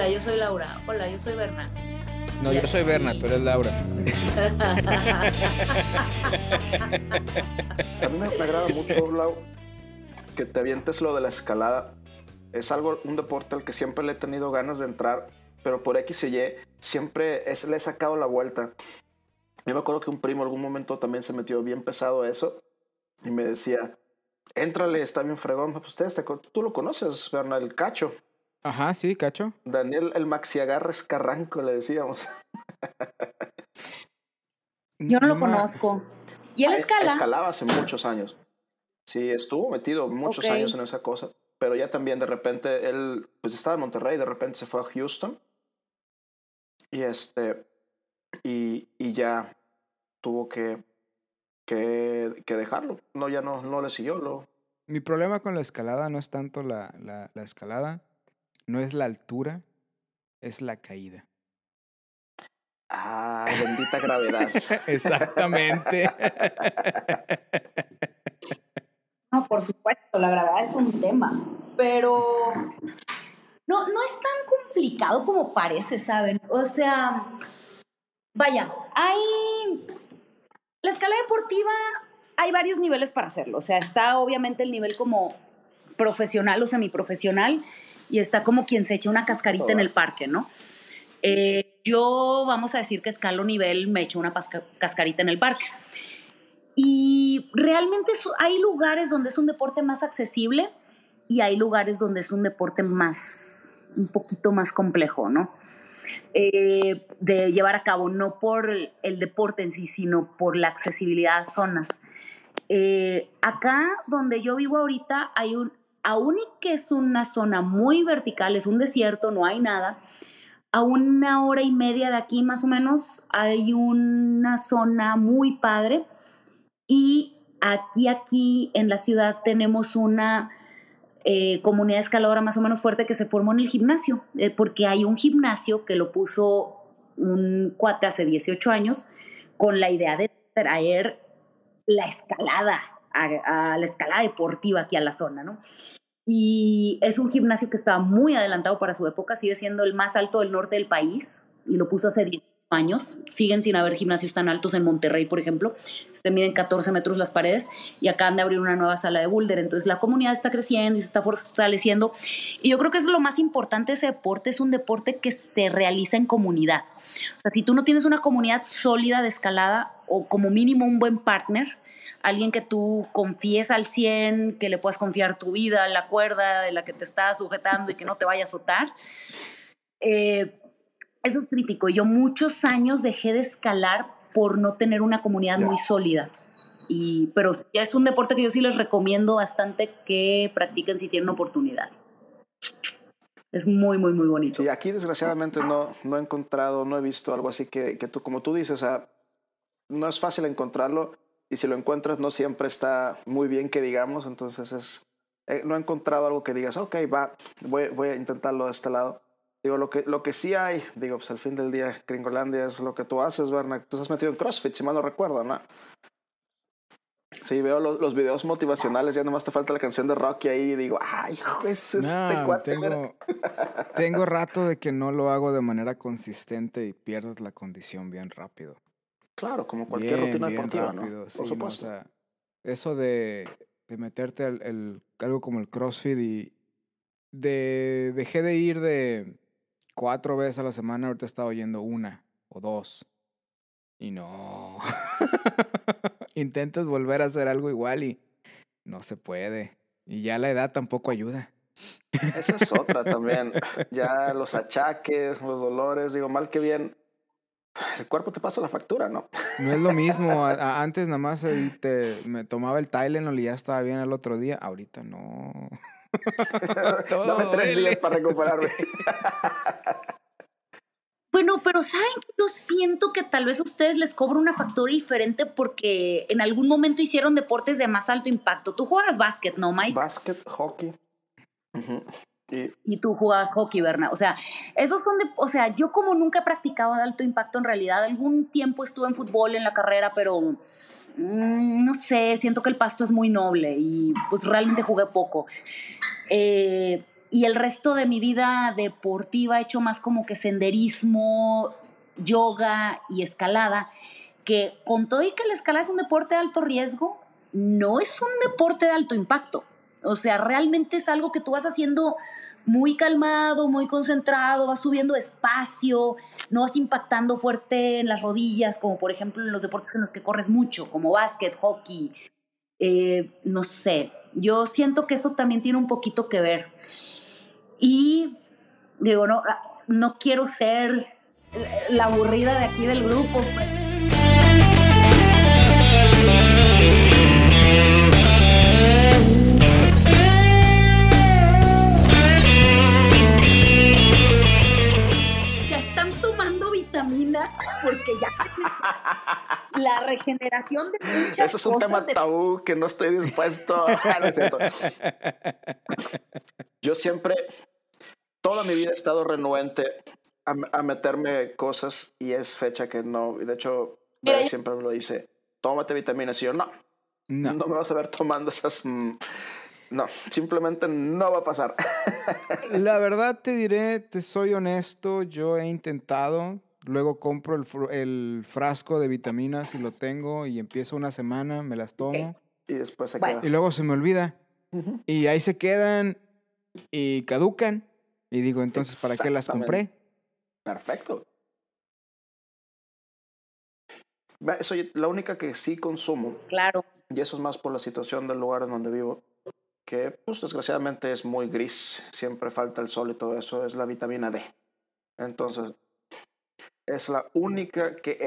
Hola, yo soy Laura. Hola, yo soy Berna. No, yo soy Berna, tú eres Laura. A mí me, me agrada mucho, Lau, que te avientes lo de la escalada. Es algo, un deporte al que siempre le he tenido ganas de entrar, pero por X y Y siempre es, le he sacado la vuelta. Yo me acuerdo que un primo en algún momento también se metió bien pesado a eso y me decía, éntrale, está bien fregón. Pues ustedes, te co- tú lo conoces, Bernal, el cacho. Ajá, sí, cacho. Daniel, el Maxi Agarres Carranco, le decíamos. Yo no lo ma- conozco. ¿Y él Ah, escala? Escalaba hace muchos años. Sí, estuvo metido muchos años en esa cosa. Pero ya también de repente él, pues estaba en Monterrey, de repente se fue a Houston. Y este, y, y ya tuvo que, que, que dejarlo. No, ya no, no le siguió. Lo, Mi problema con la escalada no es tanto la, la, la escalada, no es la altura, es la caída. ah, bendita gravedad. Exactamente. No, por supuesto, la gravedad es un tema, pero no, no es tan complicado como parece, ¿saben? O sea, vaya, hay... La escala deportiva, hay varios niveles para hacerlo. O sea, está obviamente el nivel como profesional o semiprofesional y está como quien se echa una cascarita en el parque, ¿no? Eh, yo, vamos a decir que escalo nivel, me echo una cascarita en el parque. Y realmente hay lugares donde es un deporte más accesible y hay lugares donde es un deporte más, un poquito más complejo, ¿no? Eh, de llevar a cabo, no por el, el deporte en sí, sino por la accesibilidad a zonas. Eh, acá donde yo vivo ahorita hay un, aún y que es una zona muy vertical, es un desierto, no hay nada, a una hora y media de aquí más o menos hay una zona muy padre y aquí, aquí en la ciudad tenemos una eh, comunidad escaladora más o menos fuerte que se formó en el gimnasio, eh, porque hay un gimnasio que lo puso un cuate hace 18 años con la idea de traer la escalada, a, la escalada deportiva aquí a la zona, ¿no? Y es un gimnasio que estaba muy adelantado para su época, sigue siendo el más alto del norte del país y lo puso hace 10 años. Siguen sin haber gimnasios tan altos en Monterrey, por ejemplo. Se miden 14 metros las paredes y acaban de abrir una nueva sala de boulder. Entonces la comunidad está creciendo y se está fortaleciendo. Y yo creo que es lo más importante de ese deporte. Es un deporte que se realiza en comunidad. O sea, si tú no tienes una comunidad sólida de escalada o como mínimo un buen partner, alguien que tú confíes al 100, que le puedas confiar tu vida, la cuerda de la que te estás sujetando y que no te vaya a azotar. Eh, eso es crítico. Yo muchos años dejé de escalar por no tener una comunidad muy sólida. Y, pero es un deporte que yo sí les recomiendo bastante que practiquen si tienen oportunidad. Es muy, muy, muy bonito. Sí, aquí desgraciadamente no, no he encontrado, no he visto algo así que, que tú, como tú dices, o sea, no es fácil encontrarlo y si lo encuentras no siempre está muy bien que digamos, entonces es, eh, no he encontrado algo que digas, ok, va, voy, voy a intentarlo de este lado. Digo, lo que, lo que sí hay, digo, pues al fin del día, Gringolandia es lo que tú haces, Berna. Tú has metido en CrossFit, si mal no recuerdo, ¿no? Sí, veo los, los videos motivacionales, ya nomás te falta la canción de Rocky ahí y digo, ay, hijo, es este cuate, mira". tengo, tengo rato de que no lo hago de manera consistente y pierdes la condición bien rápido. Claro, como cualquier Bien, rutina bien deportiva, rápido, ¿no? sí, Por no, o supuesto. sea, eso de, de meterte al, el- algo como el CrossFit y de dejé de ir de cuatro veces a la semana, ahorita he estado yendo una o dos. Y no. Intentas volver a hacer algo igual y no se puede. Y ya la edad tampoco ayuda. Esa es otra también. Ya los achaques, los dolores, digo, mal que bien, el cuerpo te pasa la factura, ¿no? No es lo mismo. a- a- antes nada más ahí te, me tomaba el Tylenol y ya estaba bien el otro día. Ahorita no. Dame tres días para recuperarme. Bueno, pero ¿saben qué? Yo siento que tal vez a ustedes les cobra una factura diferente porque en algún momento hicieron deportes de más alto impacto. Tú juegas básquet, ¿no, Mike? Básquet, hockey. Ujú. Y y tú jugabas hockey, Berna. O sea, esos son de, o sea, yo como nunca he practicado de alto impacto en realidad, algún tiempo estuve en fútbol en la carrera, pero mm, no sé, siento que el pasto es muy noble y pues realmente jugué poco. Eh, y el resto de mi vida deportiva he hecho más como que senderismo, yoga y escalada, que con todo y que la escalada es un deporte de alto riesgo, no es un deporte de alto impacto. O sea, realmente es algo que tú vas haciendo muy calmado, muy concentrado, vas subiendo despacio, no vas impactando fuerte en las rodillas, como por ejemplo en los deportes en los que corres mucho, como básquet, hockey, eh, no sé. Yo siento que eso también tiene un poquito que ver. Y digo, no, no quiero ser la aburrida de aquí del grupo. Porque ya la regeneración de muchas Eso es un tema tabú que no estoy dispuesto a Yo siempre, toda mi vida he estado renuente a, meterme cosas y es fecha que no, de hecho, siempre me lo dice, tómate vitaminas y yo no, no, no me vas a ver tomando esas... Mm, no, simplemente no va a pasar. La verdad te diré, te soy honesto, yo he intentado, Luego compro el, frasco de vitaminas y lo tengo y empiezo una semana, me las tomo. Y después se queda. Y luego se me olvida. Y ahí se quedan y caducan. Y digo, entonces, ¿para qué las compré? Perfecto. Soy la única que sí consumo. Claro. Y eso es más por la situación del lugar en donde vivo, que pues desgraciadamente es muy gris, siempre falta el sol y todo eso, es la vitamina D. Entonces, es la única que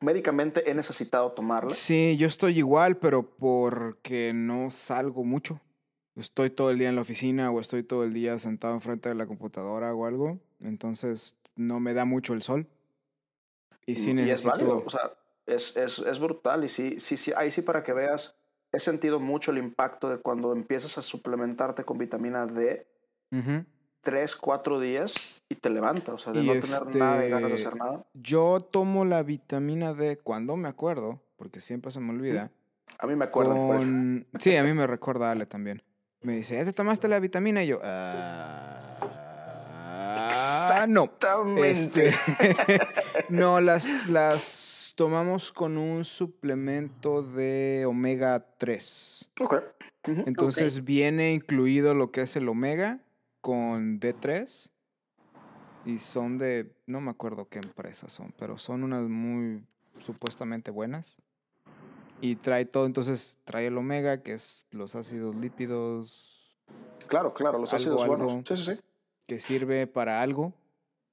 médicamente he necesitado tomarla. Sí, yo estoy igual, pero porque no salgo mucho. Estoy todo el día en la oficina o estoy todo el día sentado enfrente de la computadora o algo. Entonces no me da mucho el sol. Y sí necesito... es válido, o sea, es, es, es, brutal. Y sí, sí, sí, ahí sí para que veas, he sentido mucho el impacto de cuando empiezas a suplementarte con vitamina D tres, cuatro días y te levanta, o sea, de no tener nada de ganas de hacer este, nada. Yo tomo la vitamina D cuando me acuerdo, porque siempre se me olvida. A mí me acuerdo. Sí, a mí me recuerda Ale también. Me dice, ¿ya te tomaste la vitamina? Y yo, ah, no. Este, no, las, las tomamos con un suplemento de omega 3. Ok. Entonces viene incluido lo que es el omega con D3 y son de, no me acuerdo qué empresas son, pero son unas muy supuestamente buenas. Y trae todo, entonces trae el omega, que es los ácidos lípidos. Claro, claro, los ácidos buenos. Sí, sí, sí. Que sirve para algo.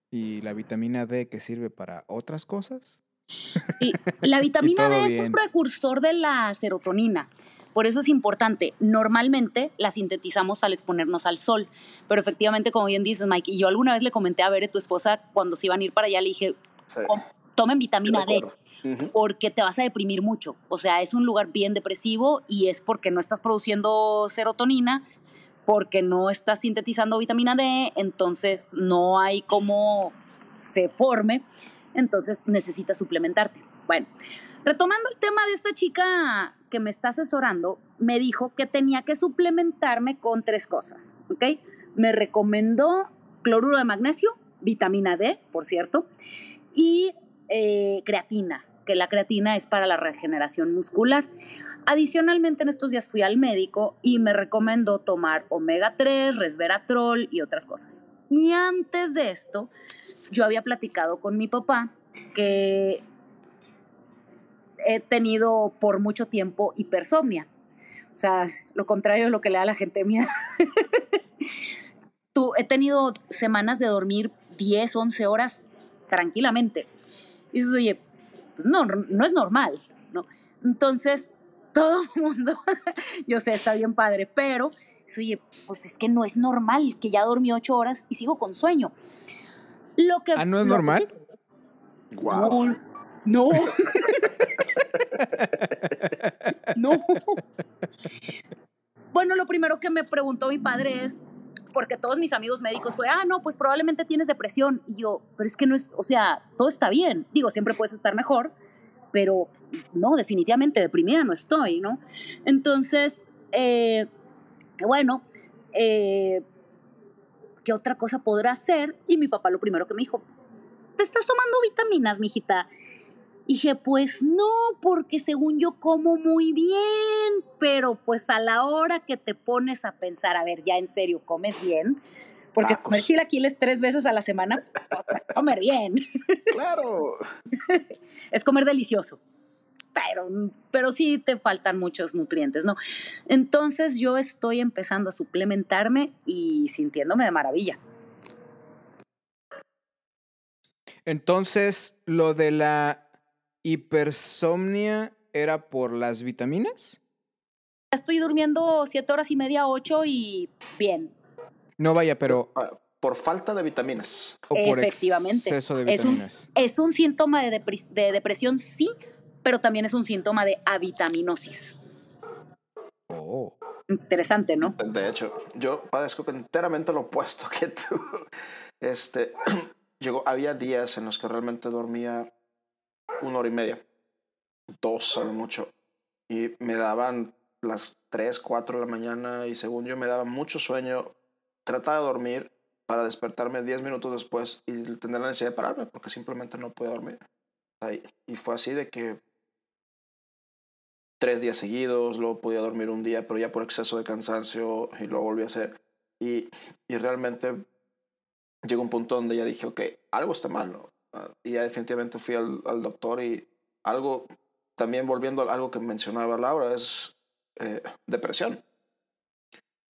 Y la vitamina D que sirve para otras cosas. Sí, la vitamina D es un precursor de la serotonina. Por eso es importante. Normalmente la sintetizamos al exponernos al sol, pero efectivamente, como bien dices, Mike, y yo alguna vez le comenté a ver tu esposa cuando se iban a ir para allá, le dije, tomen vitamina D. Porque te vas a deprimir mucho. O sea, es un lugar bien depresivo y es porque no estás produciendo serotonina, porque no estás sintetizando vitamina D, entonces no hay cómo se forme, entonces necesitas suplementarte. Bueno, retomando el tema de esta chica que me está asesorando me dijo que tenía que suplementarme con tres cosas, ¿ok? Me recomendó cloruro de magnesio, vitamina D, por cierto, y eh, creatina, que la creatina es para la regeneración muscular. Adicionalmente, en estos días fui al médico y me recomendó tomar omega 3, resveratrol y otras cosas. Y antes de esto, yo había platicado con mi papá que he tenido por mucho tiempo hipersomnia. O sea, lo contrario de lo que le da a la gente mía. Tú, he tenido semanas de dormir 10, 11 horas tranquilamente. Y dices, oye, pues no, no es normal, ¿no? Entonces, todo el mundo, yo sé, está bien padre, pero, oye, pues es que no es normal que ya dormí 8 horas y sigo con sueño. Lo que, ¿Ah, no es normal? Wow. No. no. Bueno, lo primero que me preguntó mi padre es, porque todos mis amigos médicos fue, ah, no, pues probablemente tienes depresión. Y yo, pero es que no es, o sea, todo está bien. Digo, siempre puedes estar mejor, pero no, definitivamente deprimida no estoy, ¿no? Entonces, eh, bueno, eh, ¿qué otra cosa podrá hacer? Y mi papá lo primero que me dijo, ¿estás tomando vitaminas, mijita? Y dije, pues no, porque según yo como muy bien, pero pues a la hora que te pones a pensar, a ver, ya en serio, ¿comes bien? Porque Tacos. comer chilaquiles tres veces a la semana, comer bien. Claro. es comer delicioso. Pero, pero sí te faltan muchos nutrientes, ¿no? Entonces yo estoy empezando a suplementarme y sintiéndome de maravilla. Entonces, lo de la hipersomnia era por las vitaminas. Estoy durmiendo siete horas y media, ocho y bien. No vaya, pero Ah, Por falta de vitaminas. o por Efectivamente. exceso de Es un, vitaminas. es un síntoma de, depres- de depresión, sí, pero también es un síntoma de avitaminosis. Oh. Interesante, ¿no? De hecho, yo padezco enteramente lo opuesto que tú. Este, llegó, había días en los que realmente dormía una hora y media, dos a lo mucho, y me daban las 3, 4 de la mañana y según yo me daba mucho sueño, trataba de dormir para despertarme 10 minutos después y tener la necesidad de pararme porque simplemente no podía dormir. Y fue así de que tres días seguidos, luego podía dormir un día, pero ya por exceso de cansancio y lo volví a hacer. Y, y realmente llegó un punto donde ya dije, ok, algo está mal, ¿no? Y ya definitivamente fui al, al doctor y algo, también volviendo a algo que mencionaba Laura, es eh, depresión.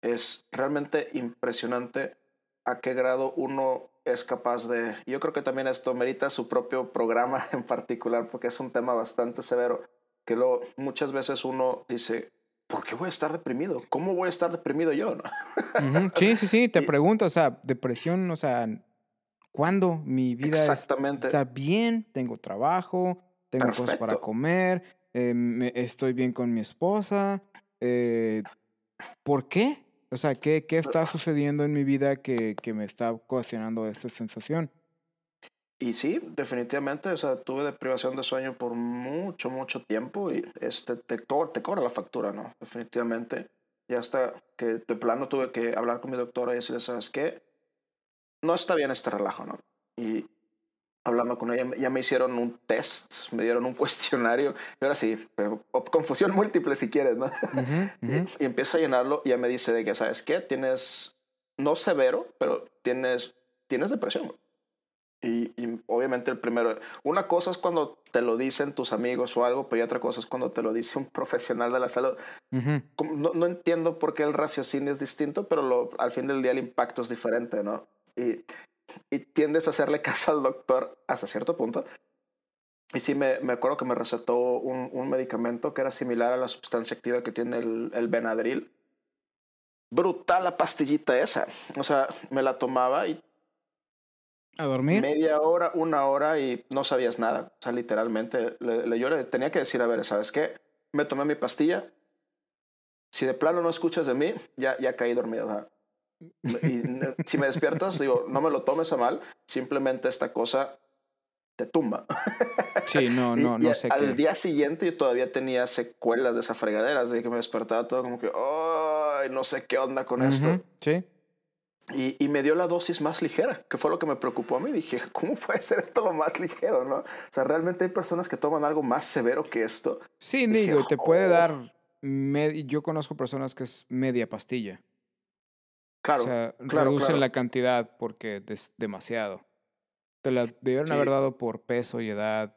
Es realmente impresionante a qué grado uno es capaz de... Yo creo que también esto merita su propio programa en particular porque es un tema bastante severo que luego muchas veces uno dice, ¿por qué voy a estar deprimido? ¿Cómo voy a estar deprimido yo? no? Ujú, Sí, sí, sí, te Y- pregunto, o sea, depresión, o sea, ¿cuándo mi vida Exactamente. está bien? Tengo trabajo, tengo cosas para Perfecto. comer, eh, me- estoy bien con mi esposa. eh, ¿Por qué? O sea, ¿qué, qué está sucediendo en mi vida que, que me está ocasionando esta sensación? Y sí, definitivamente, o sea, tuve deprivación de sueño por mucho, mucho tiempo y este, te, te cobra la factura, ¿no? Definitivamente. Y hasta que de plano tuve que hablar con mi doctora y decirle, ¿sabes qué? No está bien este relajo, ¿no? Y hablando con ella, ya me hicieron un test, me dieron un cuestionario, y ahora sí, pero, confusión múltiple si quieres, ¿no? Y, y empiezo a llenarlo y ya me dice de que, ¿sabes qué? Tienes, no severo, pero tienes, tienes depresión. Y, y obviamente el primero, una cosa es cuando te lo dicen tus amigos o algo, pero y otra cosa es cuando te lo dice un profesional de la salud. No, no entiendo por qué el raciocinio es distinto, pero lo, al fin del día el impacto es diferente, ¿no? Y, y tiendes a hacerle caso al doctor hasta cierto punto. Y sí, me, me acuerdo que me recetó un, un medicamento que era similar a la sustancia activa que tiene el, el Benadryl. Brutal la pastillita esa. O sea, me la tomaba y ¿A dormir? media hora, una hora y no sabías nada. O sea, literalmente, le, le- yo le tenía que decir, a ver, ¿sabes qué? Me tomé mi pastilla. Si de plano no escuchas de mí, ya, ya caí dormido. o sea, y si me despiertas, digo, no me lo tomes a mal, simplemente esta cosa te tumba. Sí, no, no, y no sé al qué. día siguiente yo todavía tenía secuelas de esa fregadera, de que me despertaba todo como que, ay, no sé qué onda con esto. Ujú, Sí. Y, y me dio la dosis más ligera, que fue lo que me preocupó a mí. Dije, ¿cómo puede ser esto lo más ligero, no? O sea, realmente hay personas que toman algo más severo que esto. Sí, Dije, digo, y te puede "Oh". dar. med- Yo conozco personas que es media pastilla. Claro, o sea, claro, reducen claro. la cantidad porque es demasiado. Te la debieron Sí. haber dado por peso y edad.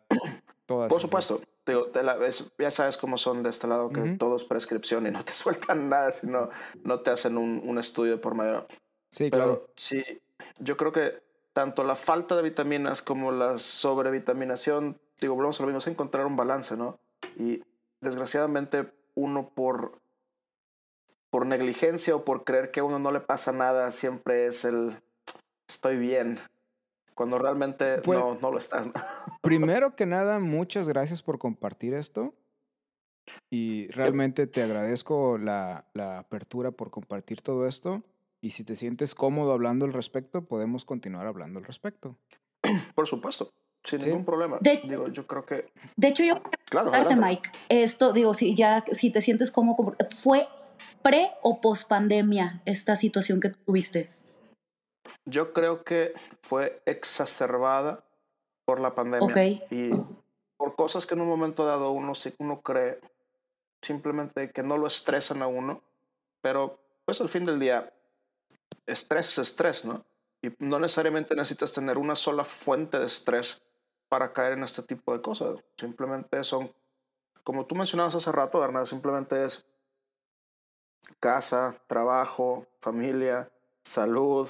Todas Por supuesto. Digo, te la- es- ya sabes cómo son de este lado, que Ujú. todo es prescripción y no te sueltan nada si no, no te hacen un, un estudio por medio. Sí, Pero claro. sí, yo creo que tanto la falta de vitaminas como la sobrevitaminación, digo, volvemos a lo mismo, es encontrar un balance, ¿no? Y desgraciadamente uno por, por negligencia o por creer que a uno no le pasa nada, siempre es el estoy bien, cuando realmente Pues- no, no lo estás. Primero que nada, muchas gracias por compartir esto. Y realmente te agradezco la, la apertura por compartir todo esto. Y si te sientes cómodo hablando al respecto, podemos continuar hablando al respecto. Por supuesto, sin Sí. ningún problema. De- Digo, yo creo que, De hecho, yo claro, adelante. Mike, esto, digo, si ya, si te sientes cómodo, como- ¿fue pre o post pandemia esta situación que tuviste? yo creo que fue exacerbada por la pandemia Ok. y por cosas que en un momento dado uno, uno cree simplemente que no lo estresan a uno, pero pues al fin del día, estrés es estrés, ¿no? Y no necesariamente necesitas tener una sola fuente de estrés para caer en este tipo de cosas. Simplemente son, como tú mencionabas hace rato, Bernardo, simplemente es casa, trabajo, familia, salud,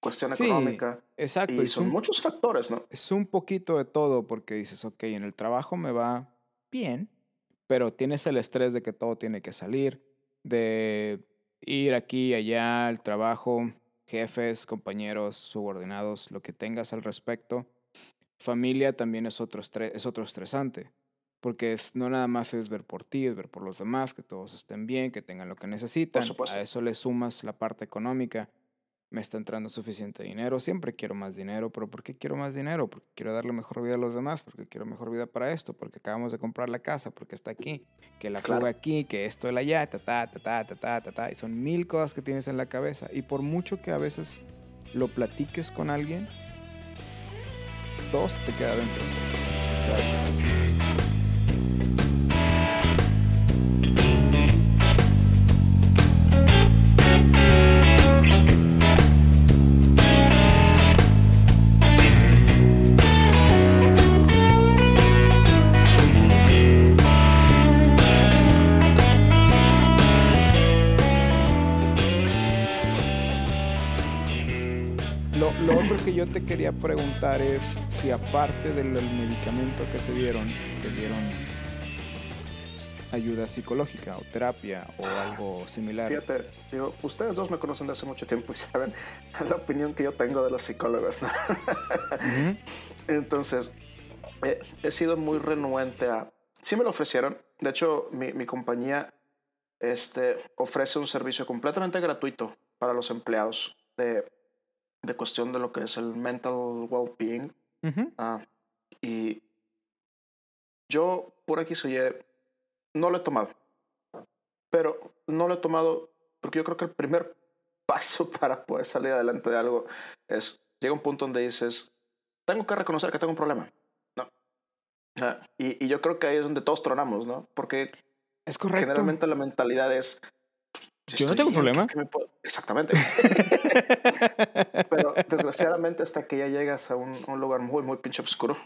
cuestión Sí, económica. exacto. Y son un- muchos factores, ¿no? es un poquito de todo porque dices, ok, en el trabajo me va bien, pero tienes el estrés de que todo tiene que salir, de ir aquí y allá, al trabajo, jefes, compañeros, subordinados, lo que tengas al respecto. Familia también es otro, estre- es otro estresante, porque es, no nada más es ver por ti, es ver por los demás, que todos estén bien, que tengan lo que necesitan. supuesto. A eso le sumas la parte económica me está entrando suficiente dinero, siempre quiero más dinero, pero ¿por qué quiero más dinero? Porque quiero darle mejor vida a los demás, porque quiero mejor vida para esto, porque acabamos de comprar la casa, porque está aquí, que la Claro. fuga aquí, que esto, el allá, ta, ta, ta, ta, ta, ta, ta, ta, y son mil cosas que tienes en la cabeza, y por mucho que a veces lo platiques con alguien, todo se te queda dentro. O quería preguntar es si aparte del, medicamento que te dieron, te dieron ayuda psicológica o terapia o algo similar. Fíjate, digo, ustedes dos me conocen de hace mucho tiempo y saben la opinión que yo tengo de los psicólogos. Entonces, eh, he sido muy renuente a... Sí me lo ofrecieron. De hecho, mi, mi compañía este, ofrece un servicio completamente gratuito para los empleados de, de cuestión de lo que es el mental well-being. Ujú. Ah, y yo, por aquí soy, no lo he tomado. Pero no lo he tomado porque yo creo que el primer paso para poder salir adelante de algo es, llega un punto donde dices, tengo que reconocer que tengo un problema. No. Ah, y, y yo creo que ahí es donde todos tronamos, ¿no? Porque Es correcto. generalmente la mentalidad es... Yo no tengo bien, ¿qué- problema. qué me puedo-?" Exactamente. Pero desgraciadamente hasta que ya llegas a un, lugar muy, muy pinche oscuro,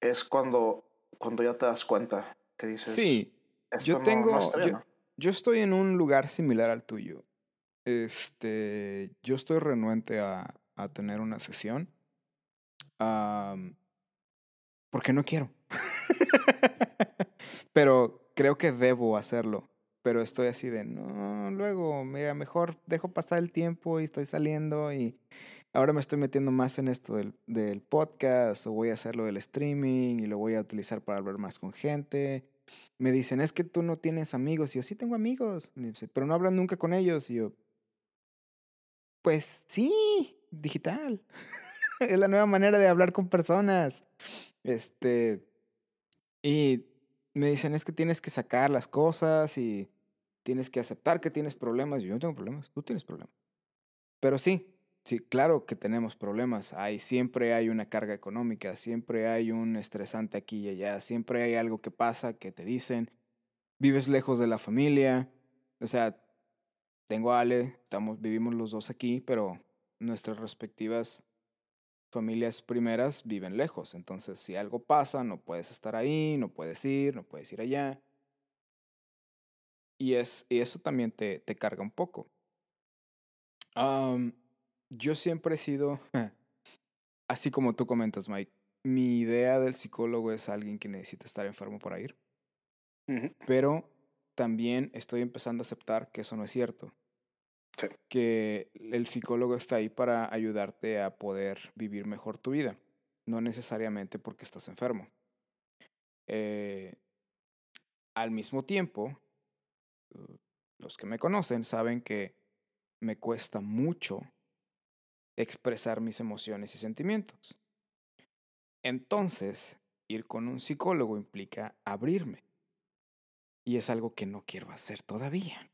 es cuando, cuando ya te das cuenta que dices, sí, yo no- tengo- no está bien, yo- ¿no?". yo estoy en un lugar similar al tuyo. Este, yo estoy renuente a, a tener una sesión. porque no quiero. Pero creo que debo hacerlo. Pero estoy así de, no, luego, mira, mejor dejo pasar el tiempo y estoy saliendo y ahora me estoy metiendo más en esto del, del podcast o voy a hacerlo del streaming y lo voy a utilizar para hablar más con gente. Me dicen, es que tú no tienes amigos. Y yo, sí tengo amigos, pero no hablan nunca con ellos. Y yo, pues sí, digital. es la nueva manera de hablar con personas. Este, y me dicen, es que tienes que sacar las cosas y tienes que aceptar que tienes problemas. Yo no tengo problemas, tú tienes problemas. Pero sí, sí, claro que tenemos problemas. Hay, siempre hay una carga económica, siempre hay un estresante aquí y allá, siempre hay algo que pasa que te dicen, vives lejos de la familia. O sea, tengo a Ale, estamos, vivimos los dos aquí, pero nuestras respectivas familias primeras viven lejos. Entonces, si algo pasa, no puedes estar ahí, no puedes ir, no puedes ir allá. Y, es, y eso también te, te carga un poco. Yo siempre he sido, así como tú comentas, Mike, mi idea del psicólogo es alguien que necesita estar enfermo para ir, pero también estoy empezando a aceptar que eso no es cierto. Sí. Que el psicólogo está ahí para ayudarte a poder vivir mejor tu vida, no necesariamente porque estás enfermo. Eh, al mismo tiempo, los que me conocen saben que me cuesta mucho expresar mis emociones y sentimientos. Entonces, ir con un psicólogo implica abrirme. Y es algo que no quiero hacer todavía.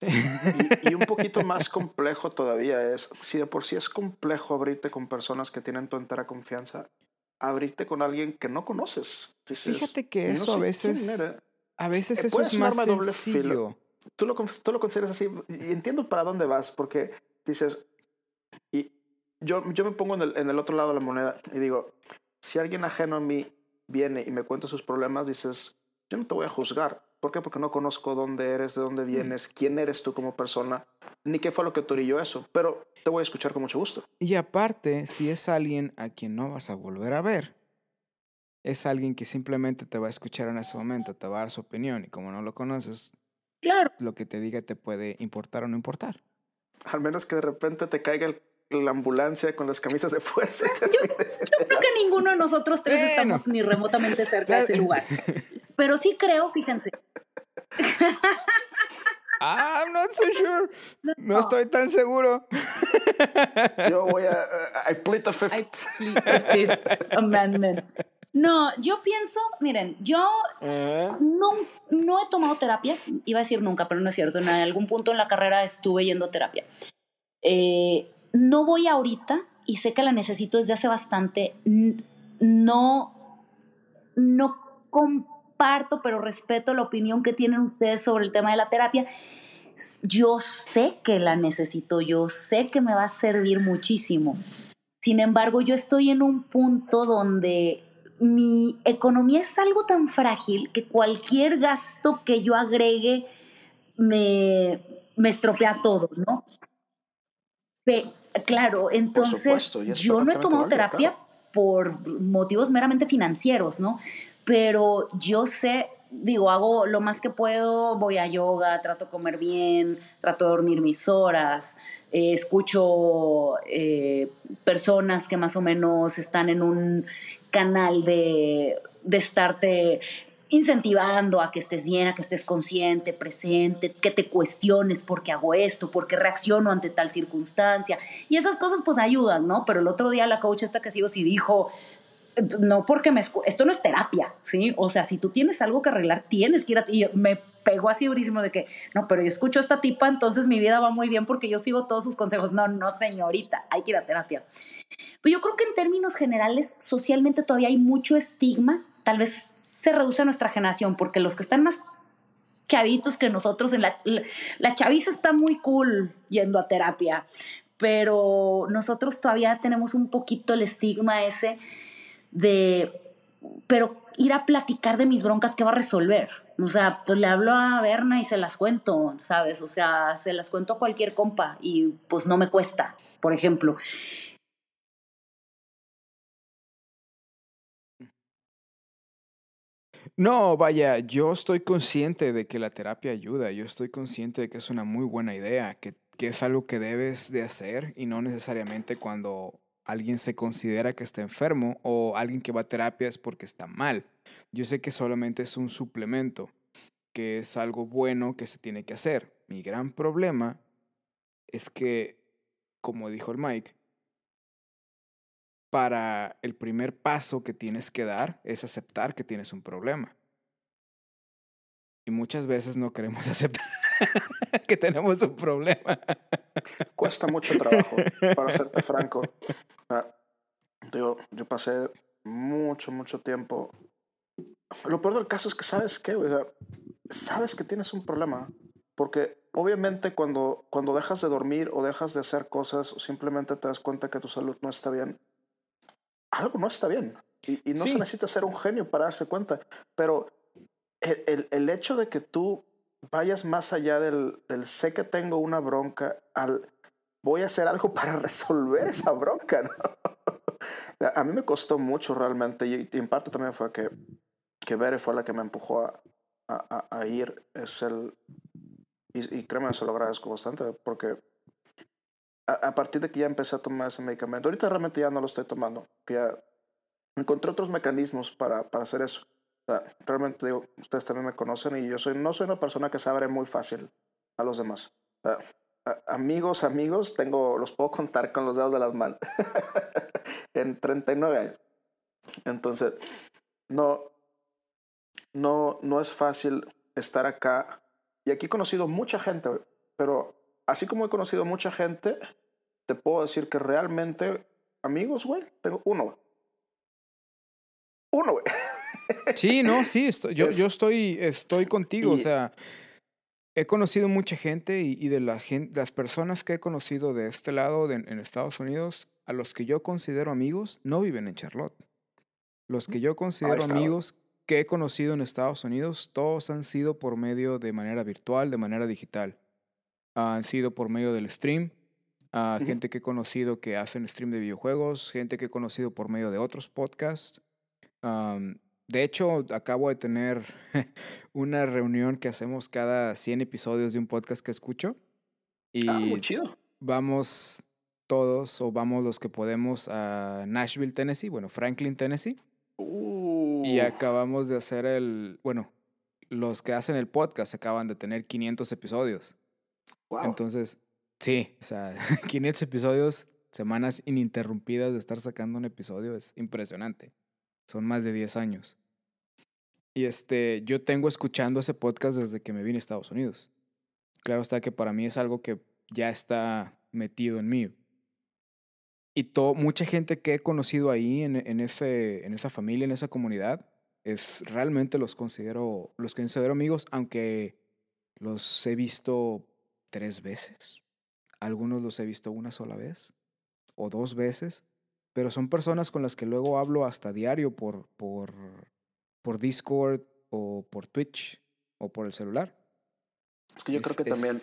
Y, y, un poquito más complejo todavía es, si de por sí es complejo abrirte con personas que tienen tu entera confianza, abrirte con alguien que no conoces. Fíjate que eso a veces, a veces eso es más sencillo. Tú lo, tú lo consideras así y entiendo para dónde vas porque dices, y yo, yo me pongo en el, en el otro lado de la moneda y digo, si alguien ajeno a mí viene y me cuenta sus problemas, dices, yo no te voy a juzgar. ¿Por qué? Porque no conozco dónde eres, de dónde vienes, quién eres tú como persona, ni qué fue lo que te orilló eso. Pero te voy a escuchar con mucho gusto. Y aparte, si es alguien a quien no vas a volver a ver, es alguien que simplemente te va a escuchar en ese momento, te va a dar su opinión y como no lo conoces, claro. lo que te diga te puede importar o no importar. Al menos que de repente te caiga la ambulancia con las camisas de fuerza. Yo, creo que ninguno de nosotros tres estamos ni remotamente cerca de ese lugar. Pero sí creo, fíjense. I'm not so sure. No, estoy tan seguro. Yo voy a. I plead the fifth. amendment. No, yo pienso, miren, yo no, no he tomado terapia, iba a decir nunca, pero no es cierto, en algún punto en la carrera estuve yendo a terapia. Eh, no voy ahorita y sé que la necesito desde hace bastante, no, no comparto, pero respeto la opinión que tienen ustedes sobre el tema de la terapia. Yo sé que la necesito, yo sé que me va a servir muchísimo. Sin embargo, yo estoy en un punto donde mi economía es algo tan frágil que cualquier gasto que yo agregue me, me estropea todo, ¿no? claro, entonces yo no he tomado terapia por motivos meramente financieros, ¿no? Pero yo sé, digo, hago lo más que puedo, voy a yoga, trato de comer bien, trato de dormir mis horas, eh, escucho eh, personas que más o menos están en un canal de, de estarte incentivando a que estés bien, a que estés consciente, presente, que te cuestiones por qué hago esto, por qué reacciono ante tal circunstancia. Y esas cosas pues ayudan, ¿no? Pero el otro día la coach esta que sigo sí dijo, no porque me esto no es terapia, ¿sí? O sea, si tú tienes algo que arreglar, tienes que ir a y me pegó así durísimo de que, no, pero yo escucho a esta tipa, entonces mi vida va muy bien porque yo sigo todos sus consejos. No, no, señorita, hay que ir a terapia. Pero yo creo que en términos generales, socialmente todavía hay mucho estigma, tal vez se reduce a nuestra generación, porque los que están más chavitos que nosotros, la, la chaviza está muy cool yendo a terapia, pero nosotros todavía tenemos un poquito el estigma ese de, pero ir a platicar de mis broncas, ¿qué va a resolver? O sea, pues le hablo a Berna y se las cuento, ¿sabes? O sea, se las cuento a cualquier compa y pues no me cuesta, por ejemplo. No, vaya, yo estoy consciente de que la terapia ayuda, yo estoy consciente de que es una muy buena idea, que, que es algo que debes de hacer y no necesariamente cuando alguien se considera que está enfermo o alguien que va a terapia es porque está mal. Yo sé que solamente es un suplemento, que es algo bueno que se tiene que hacer. Mi gran problema es que, como dijo el Mike, para el primer paso que tienes que dar es aceptar que tienes un problema. Y muchas veces no queremos aceptar que tenemos un problema. Cuesta mucho trabajo, para serte franco. Digo, yo pasé mucho, mucho tiempo. Lo peor del caso es que sabes que, sabes que tienes un problema. Porque obviamente cuando, cuando dejas de dormir o dejas de hacer cosas o simplemente te das cuenta que tu salud no está bien, algo no está bien. Y, no se necesita ser un genio para darse cuenta. Pero el, el, el hecho de que tú vayas más allá del, del, sé que tengo una bronca al voy a hacer algo para resolver esa bronca. a mí me costó mucho realmente y, en parte también fue que, que Bere fue la que me empujó a, a, ir. Es el, y, y créeme, se lo agradezco bastante porque a, a, partir de que ya empecé a tomar ese medicamento, ahorita realmente ya no lo estoy tomando, que ya encontré otros mecanismos para, para hacer eso. Realmente digo, ustedes también me conocen y yo soy, no soy una persona que se abre muy fácil a los demás. Amigos, amigos, tengo, los puedo contar con los dedos de las manos. en 39 años. Entonces, no, no, no es fácil estar acá. Y aquí he conocido mucha gente pero así como he conocido mucha gente, te puedo decir que realmente amigos, güey, tengo uno. Uno, güey. Sí, no, sí, estoy, yo, yo estoy, estoy contigo, o y- sea, he conocido mucha gente y, y de la gen- las personas que he conocido de este lado de- en Estados Unidos, a los que yo considero amigos, no viven en Charlotte. Los que yo considero estado. amigos que he conocido en Estados Unidos, todos han sido por medio de manera virtual, de manera digital. Han sido por medio del stream, ah, Ujú. gente que he conocido que hacen stream de videojuegos, gente que he conocido por medio de otros podcasts. Am, de hecho, acabo de tener una reunión que hacemos cada 100 episodios de un podcast que escucho. Y Ah, muy chido. vamos todos o vamos los que podemos a Nashville, Tennessee, bueno, Franklin, Tennessee. Y Uh, acabamos de hacer el, bueno, los que hacen el podcast acaban de tener 500 episodios. wow. Entonces, sí, o sea, 500 episodios, semanas ininterrumpidas de estar sacando un episodio, es impresionante. Son más de 10 años. Y este, yo tengo escuchando ese podcast desde que me vine a Estados Unidos. Claro está que para mí es algo que ya está metido en mí. Y to- mucha gente que he conocido ahí en, en, ese, en esa familia, en esa comunidad, es realmente los considero, los considero amigos, aunque los he visto tres veces. Algunos los he visto una sola vez o dos veces, pero son personas con las que luego hablo hasta diario por, por, por Discord o por Twitch o por el celular. es que yo creo es- que también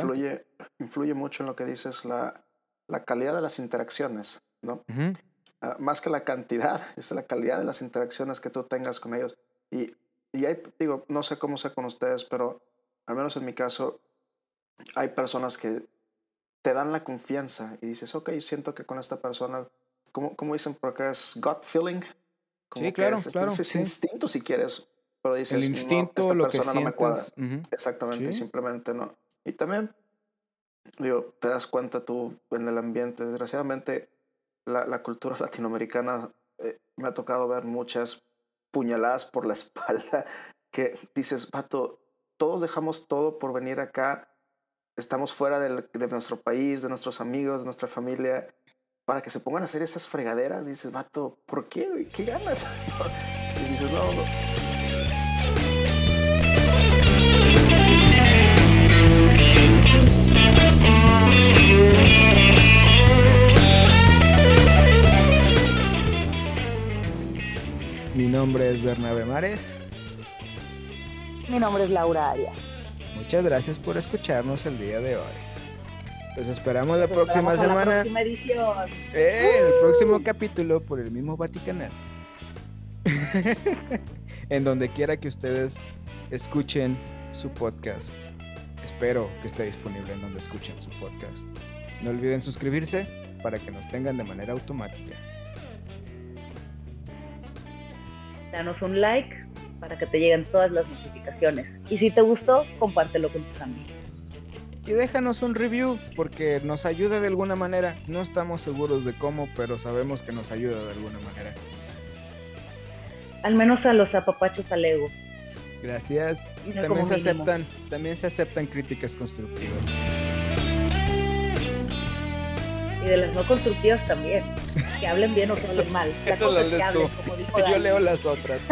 influye, influye mucho en lo que dices la, la calidad de las interacciones, ¿no? Ujú. Ah, más que la cantidad, es la calidad de las interacciones que tú tengas con ellos. Y, y hay, digo, no sé cómo sea con ustedes, pero al menos en mi caso, hay personas que te dan la confianza y dices, ok, siento que con esta persona, como dicen por acá, es gut feeling. Como Sí, que claro, es, claro, es sí. instinto si quieres, pero dices, El "No, instinto, esta lo que persona no me cuadra". sientes. ujú. Exactamente, y Sí. simplemente no. Y también, digo, te das cuenta tú en el ambiente, desgraciadamente, la, la cultura latinoamericana, eh, me ha tocado ver muchas puñaladas por la espalda que dices, vato, todos dejamos todo por venir acá, estamos fuera del- de nuestro país, de nuestros amigos, de nuestra familia, para que se pongan a hacer esas fregaderas, dices, vato, ¿por qué? güey? ¿Qué ganas? y dices, no, no. Mi nombre es Bernabe Mares. Mi nombre es Laura Arias. Muchas gracias por escucharnos el día de hoy. Los esperamos la Nos próxima esperamos a la semana. próxima edición. Eh, el próximo capítulo por el mismo Vaticanal. en donde quiera que ustedes escuchen su podcast. Espero que esté disponible en donde escuchen su podcast. No olviden suscribirse para que nos tengan de manera automática. Danos un like para que te lleguen todas las notificaciones. Y si te gustó, compártelo con tus amigos. Y déjanos un review porque nos ayuda de alguna manera. No estamos seguros de cómo, pero sabemos que nos ayuda de alguna manera. Al menos a los apapachos al ego. Gracias. También se mínimo. aceptan, también se aceptan críticas constructivas. Y de las no constructivas también. Que hablen bien o que hablen mal. Eso lo lees tú. Yo Dani. leo las otras.